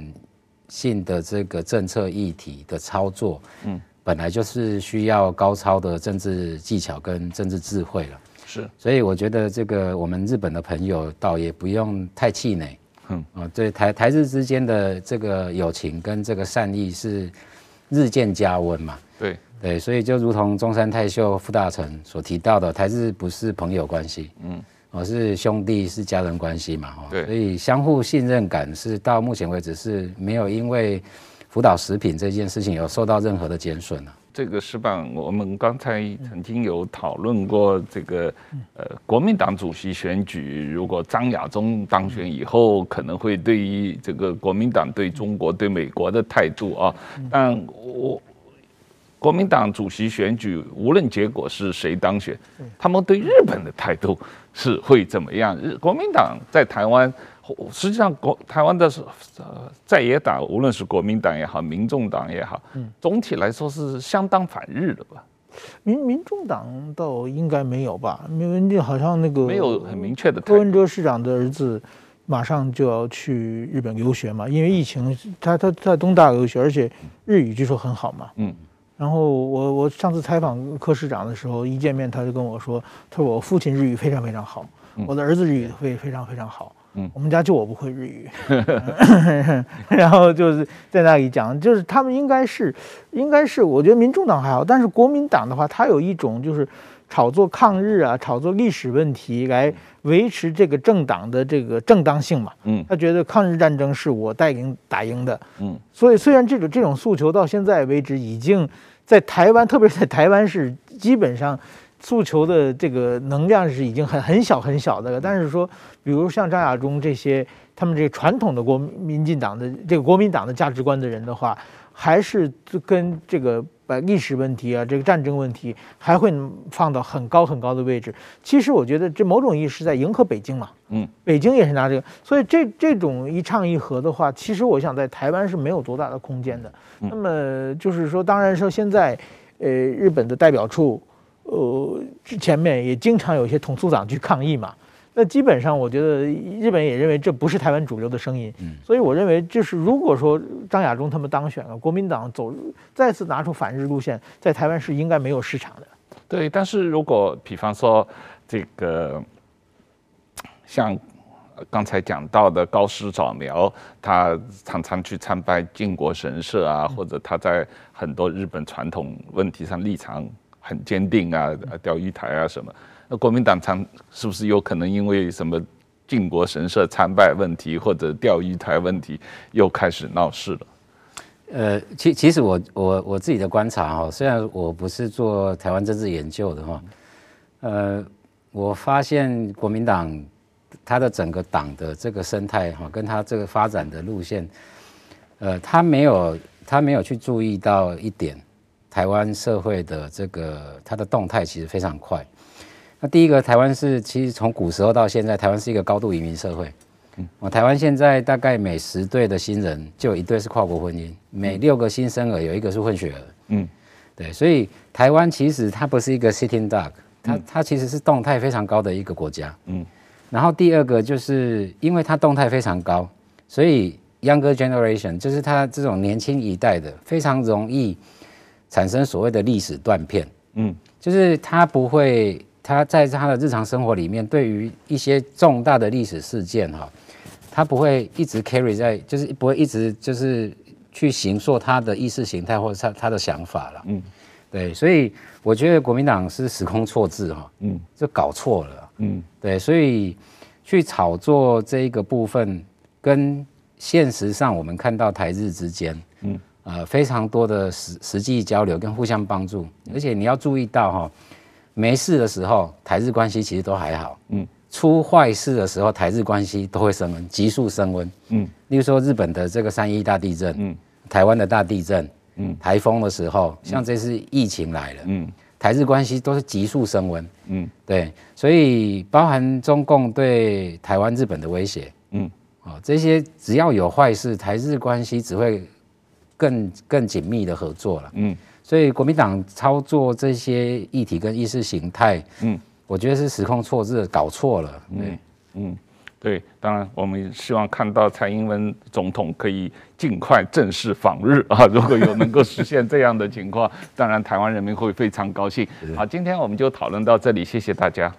性的这个政策议题的操作，嗯。本来就是需要高超的政治技巧跟政治智慧了，是，所以我觉得这个我们日本的朋友倒也不用太气馁，嗯啊，对台台日之间的这个友情跟这个善意是日渐加温嘛，对。对，所以就如同中山泰秀副大臣所提到的，台日不是朋友关系，嗯，而是兄弟是家人关系嘛，对，所以相互信任感是到目前为止是没有因为。福岛食品这件事情有受到任何的减损呢？这个是吧？我们刚才曾经有讨论过这个，呃，国民党主席选举，如果张亚中当选以后，可能会对于这个国民党对中国、对美国的态度啊。但我国民党主席选举，无论结果是谁当选，他们对日本的态度是会怎么样？日国民党在台湾。实际上，国台湾的呃在野党，无论是国民党也好，民众党也好，嗯，总体来说是相当反日的吧？民民众党倒应该没有吧？因为好像那个没有很明确的。柯文哲市长的儿子马上就要去日本留学嘛，因为疫情，他他在东大留学，而且日语据说很好嘛。嗯。然后我我上次采访柯市长的时候，一见面他就跟我说，他说我父亲日语非常非常好，我的儿子日语会非常非常好。嗯，我们家就我不会日语，[LAUGHS] 然后就是在那里讲，就是他们应该是，应该是，我觉得民众党还好，但是国民党的话，他有一种就是炒作抗日啊，炒作历史问题来维持这个政党的这个正当性嘛。嗯，他觉得抗日战争是我带领打赢的。嗯，所以虽然这种这种诉求到现在为止已经在台湾，特别是在台湾是基本上。诉求的这个能量是已经很很小很小的了，但是说，比如像张亚中这些，他们这个传统的国民进党的这个国民党的价值观的人的话，还是跟这个把历史问题啊，这个战争问题，还会放到很高很高的位置。其实我觉得这某种意义是在迎合北京嘛，嗯，北京也是拿这个，所以这这种一唱一和的话，其实我想在台湾是没有多大的空间的。那么就是说，当然说现在，呃，日本的代表处。呃，之前面也经常有一些统促党去抗议嘛，那基本上我觉得日本也认为这不是台湾主流的声音，嗯，所以我认为就是如果说张亚中他们当选了，国民党走再次拿出反日路线，在台湾是应该没有市场的。对，但是如果比方说这个像刚才讲到的高师早苗，他常常去参拜靖国神社啊，或者他在很多日本传统问题上立场。很坚定啊，钓鱼台啊什么？那国民党常是不是有可能因为什么靖国神社参拜问题或者钓鱼台问题又开始闹事了。呃，其其实我我我自己的观察哈，虽然我不是做台湾政治研究的哈，呃，我发现国民党它的整个党的这个生态哈，跟它这个发展的路线，呃，他没有他没有去注意到一点，台湾社会的这个它的动态其实非常快。那第一个，台湾是其实从古时候到现在，台湾是一个高度移民社会。嗯我台湾现在大概每十对的新人就有一对是跨国婚姻，每六个新生儿有一个是混血儿。嗯，对，所以台湾其实它不是一个 sitting duck，它它其实是动态非常高的一个国家。嗯，然后第二个就是因为它动态非常高，所以 younger generation 就是它这种年轻一代的非常容易产生所谓的历史断片。嗯，就是它不会，它在他的日常生活里面对于一些重大的历史事件哈。他不会一直 carry 在，就是不会一直就是去形塑他的意识形态或者他他的想法了。嗯，对，所以我觉得国民党是时空错置哈，嗯，就搞错了。嗯，对，所以去炒作这一个部分，跟现实上我们看到台日之间，嗯，呃，非常多的实实际交流跟互相帮助，而且你要注意到哈，没事的时候台日关系其实都还好。嗯。出坏事的时候，台日关系都会升温，急速升温。嗯，例如说日本的这个三一大地震，嗯，台湾的大地震，嗯，台风的时候，像这次疫情来了，嗯，台日关系都是急速升温。嗯，对，所以包含中共对台湾、日本的威胁，嗯，哦，这些只要有坏事，台日关系只会更更紧密的合作了。嗯，所以国民党操作这些议题跟意识形态，嗯。我觉得是时空错置，搞错了。嗯嗯，对，当然我们希望看到蔡英文总统可以尽快正式访日啊！如果有能够实现这样的情况，当然台湾人民会非常高兴。好，今天我们就讨论到这里，谢谢大家。